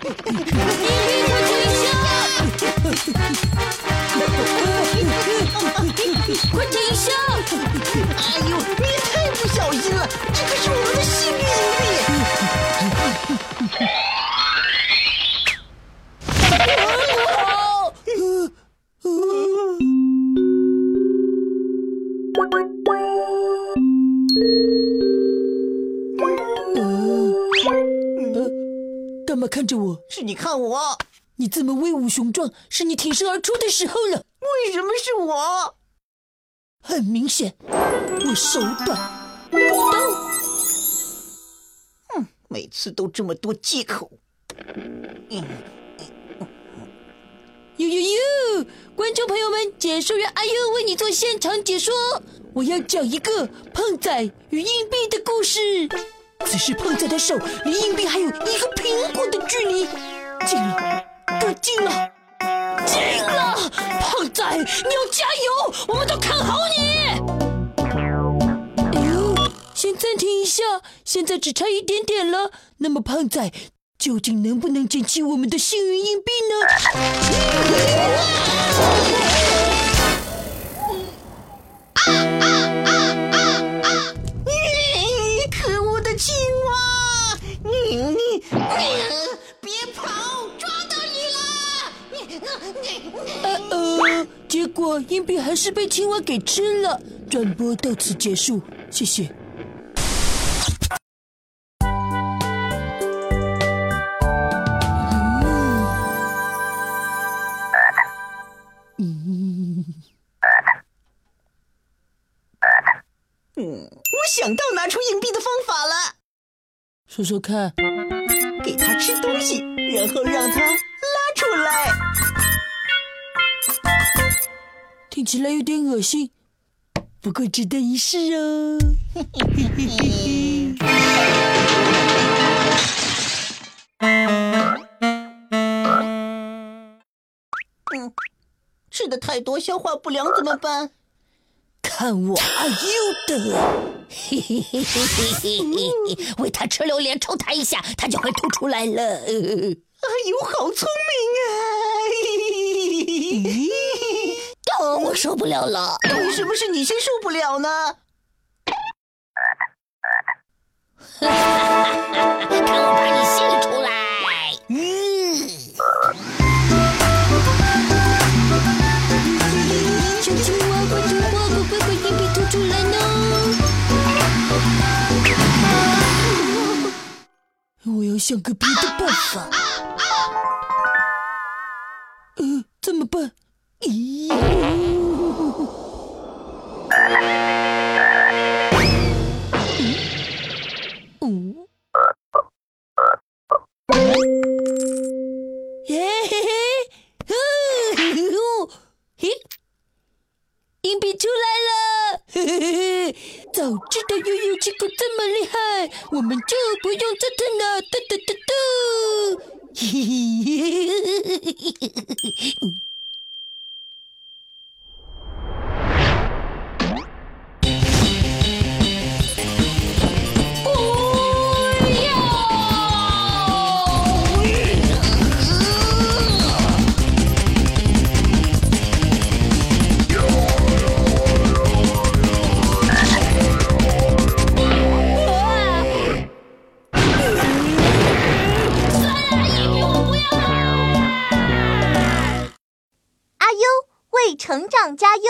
你别快停下！快停下！哎呦，你太不小心了，这可是我。看着我？是你看我。你这么威武雄壮，是你挺身而出的时候了。为什么是我？很明显，我手短，刀。哼，每次都这么多借口。嗯呦呦呦！观众朋友们，解说员阿优为你做现场解说。我要讲一个胖仔与硬币的故事。此时胖仔的手离硬币还有一个苹果的距离，近了，更近了，近了！胖仔，你要加油！我们都看好你。哎呦，先暂停一下，现在只差一点点了。那么胖仔。究竟能不能捡起我们的幸运硬币呢？果硬币还是被青蛙给吃了。转播到此结束，谢谢。我想到拿出硬币的方法了，说说看。给他吃东西，然后让他拉出来。听起来有点恶心，不过值得一试哦。嗯，吃的太多，消化不良怎么办？看我阿优的！嘿嘿嘿嘿嘿嘿嘿！喂他吃榴莲，抽他一下，他就会吐出来了。阿优好聪明啊！哦，我受不了了。为什么是你先受不了呢？想个别的办法。呃，怎么办？咦？硬币出来了！嘿嘿嘿！早知道悠悠气功这么厉害，我们就不用折腾了。嘟嘟嘟嘟，嘿嘿嘿嘿嘿嘿。成长加优！